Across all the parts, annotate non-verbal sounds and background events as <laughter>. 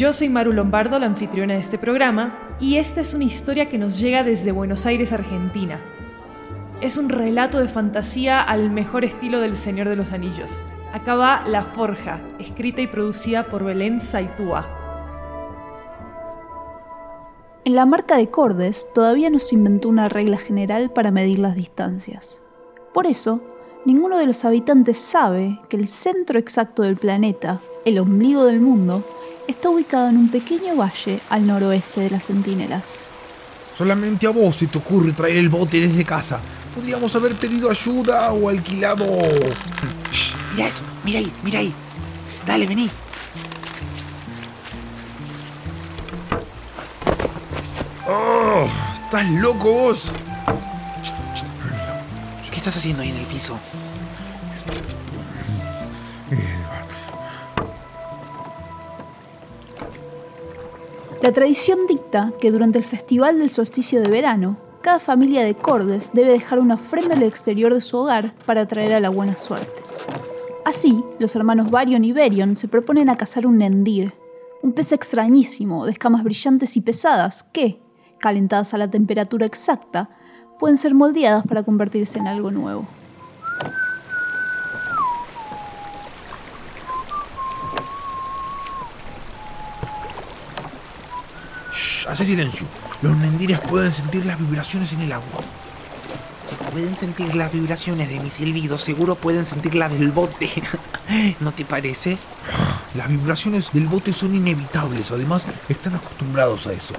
Yo soy Maru Lombardo, la anfitriona de este programa, y esta es una historia que nos llega desde Buenos Aires, Argentina. Es un relato de fantasía al mejor estilo del Señor de los Anillos. Acá va La Forja, escrita y producida por Belén Saitúa. En la marca de Cordes todavía no se inventó una regla general para medir las distancias. Por eso, ninguno de los habitantes sabe que el centro exacto del planeta, el ombligo del mundo, está ubicado en un pequeño valle al noroeste de las Centinelas. Solamente a vos se te ocurre traer el bote desde casa. Podríamos haber pedido ayuda o alquilado. mira eso, mira ahí, mira ahí. Dale, vení. Oh, ¿Estás loco vos? ¿Qué estás haciendo ahí en el piso? La tradición dicta que durante el festival del solsticio de verano, cada familia de Cordes debe dejar una ofrenda al exterior de su hogar para atraer a la buena suerte. Así, los hermanos Varion y Berion se proponen a cazar un nendir, un pez extrañísimo, de escamas brillantes y pesadas que, calentadas a la temperatura exacta, pueden ser moldeadas para convertirse en algo nuevo. Hace silencio. Los nendires pueden sentir las vibraciones en el agua. Si pueden sentir las vibraciones de mi silbido, seguro pueden sentir las del bote. <laughs> ¿No te parece? Las vibraciones del bote son inevitables, además están acostumbrados a eso.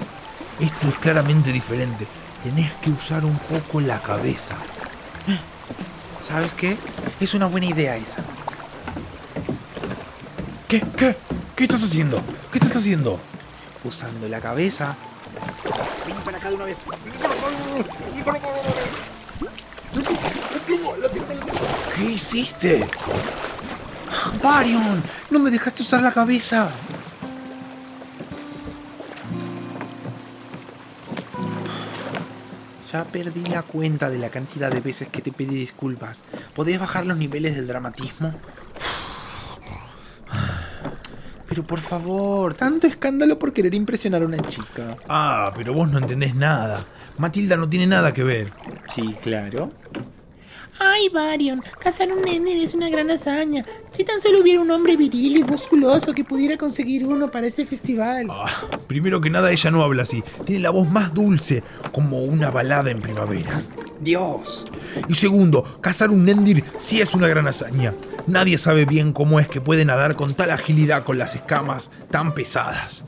Esto es claramente diferente. Tenés que usar un poco la cabeza. ¿Sabes qué? Es una buena idea esa. ¿Qué? ¿Qué? ¿Qué estás haciendo? ¿Qué estás haciendo? Usando la cabeza. Ven para acá de una vez. ¿Qué hiciste? Varion, no me dejaste usar la cabeza. Ya perdí la cuenta de la cantidad de veces que te pedí disculpas. ¿Podés bajar los niveles del dramatismo? Pero por favor, tanto escándalo por querer impresionar a una chica. Ah, pero vos no entendés nada. Matilda no tiene nada que ver. Sí, claro. Ay, Varion, cazar un nene es una gran hazaña. Si tan solo hubiera un hombre viril y musculoso que pudiera conseguir uno para este festival. Ah, primero que nada, ella no habla así. Tiene la voz más dulce, como una balada en primavera. Dios. Y segundo, cazar un Nendir sí es una gran hazaña. Nadie sabe bien cómo es que puede nadar con tal agilidad con las escamas tan pesadas.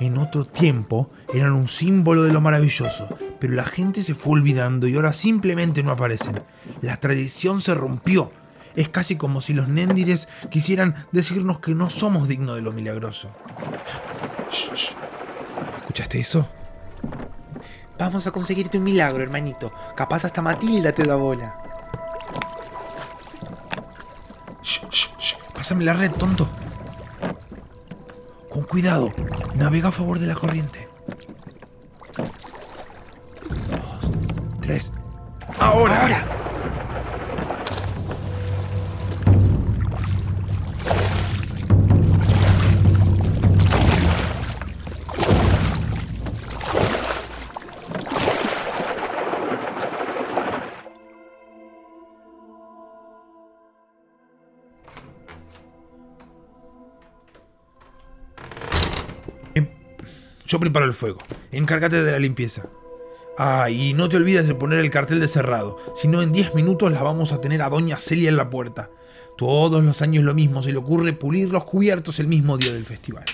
En otro tiempo eran un símbolo de lo maravilloso, pero la gente se fue olvidando y ahora simplemente no aparecen. La tradición se rompió. Es casi como si los Néndires quisieran decirnos que no somos dignos de lo milagroso. ¿Escuchaste eso? Vamos a conseguirte un milagro, hermanito. Capaz hasta Matilda te da bola. Pásame la red, tonto. Con cuidado. Navega a favor de la corriente. Dos, tres. ¡Ahora! ¡Ahora! Yo preparo el fuego. Encárgate de la limpieza. Ah, y no te olvides de poner el cartel de cerrado. Si no, en 10 minutos la vamos a tener a Doña Celia en la puerta. Todos los años lo mismo, se le ocurre pulir los cubiertos el mismo día del festival.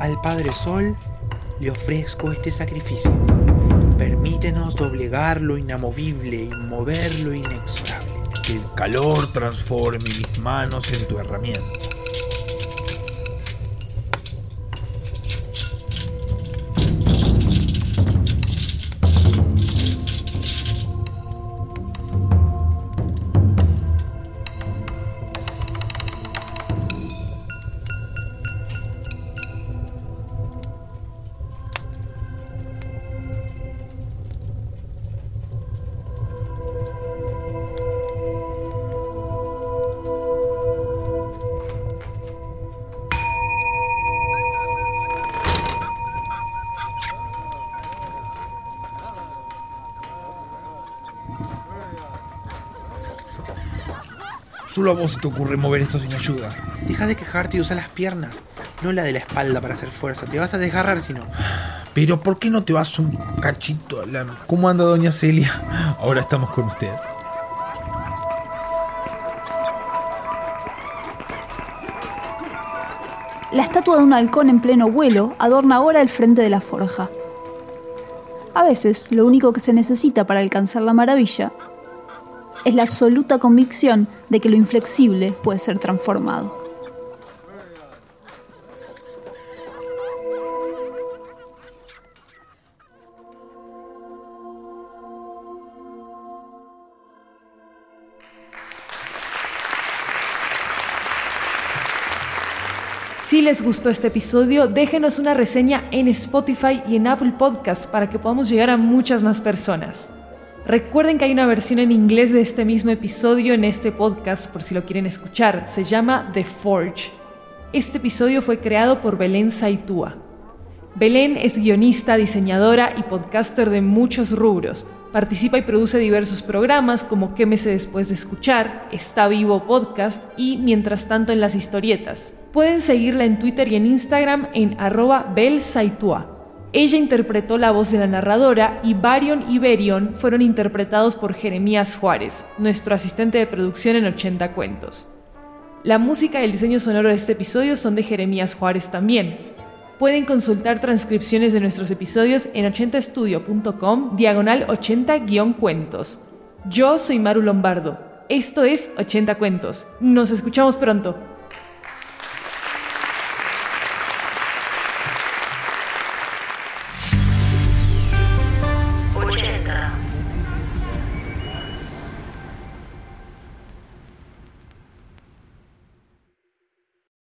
Al Padre Sol le ofrezco este sacrificio. Permítenos doblegar lo inamovible y mover lo inexorable. Que el calor transforme mis manos en tu herramienta. Solo a vos se te ocurre mover esto sin ayuda. Deja de quejarte y usa las piernas, no la de la espalda para hacer fuerza. Te vas a desgarrar si no. Pero ¿por qué no te vas un cachito a la... ¿Cómo anda doña Celia? Ahora estamos con usted. La estatua de un halcón en pleno vuelo adorna ahora el frente de la forja. A veces, lo único que se necesita para alcanzar la maravilla es la absoluta convicción de que lo inflexible puede ser transformado. Si les gustó este episodio, déjenos una reseña en Spotify y en Apple Podcast para que podamos llegar a muchas más personas. Recuerden que hay una versión en inglés de este mismo episodio en este podcast por si lo quieren escuchar. Se llama The Forge. Este episodio fue creado por Belén Saitúa. Belén es guionista, diseñadora y podcaster de muchos rubros. Participa y produce diversos programas como Quémese después de escuchar, Está Vivo Podcast y Mientras tanto en las historietas. Pueden seguirla en Twitter y en Instagram en arroba belsaitua. Ella interpretó la voz de la narradora y Barion y Berion fueron interpretados por Jeremías Juárez, nuestro asistente de producción en 80 cuentos. La música y el diseño sonoro de este episodio son de Jeremías Juárez también. Pueden consultar transcripciones de nuestros episodios en 80estudio.com diagonal 80-cuentos. Yo soy Maru Lombardo. Esto es 80 cuentos. Nos escuchamos pronto.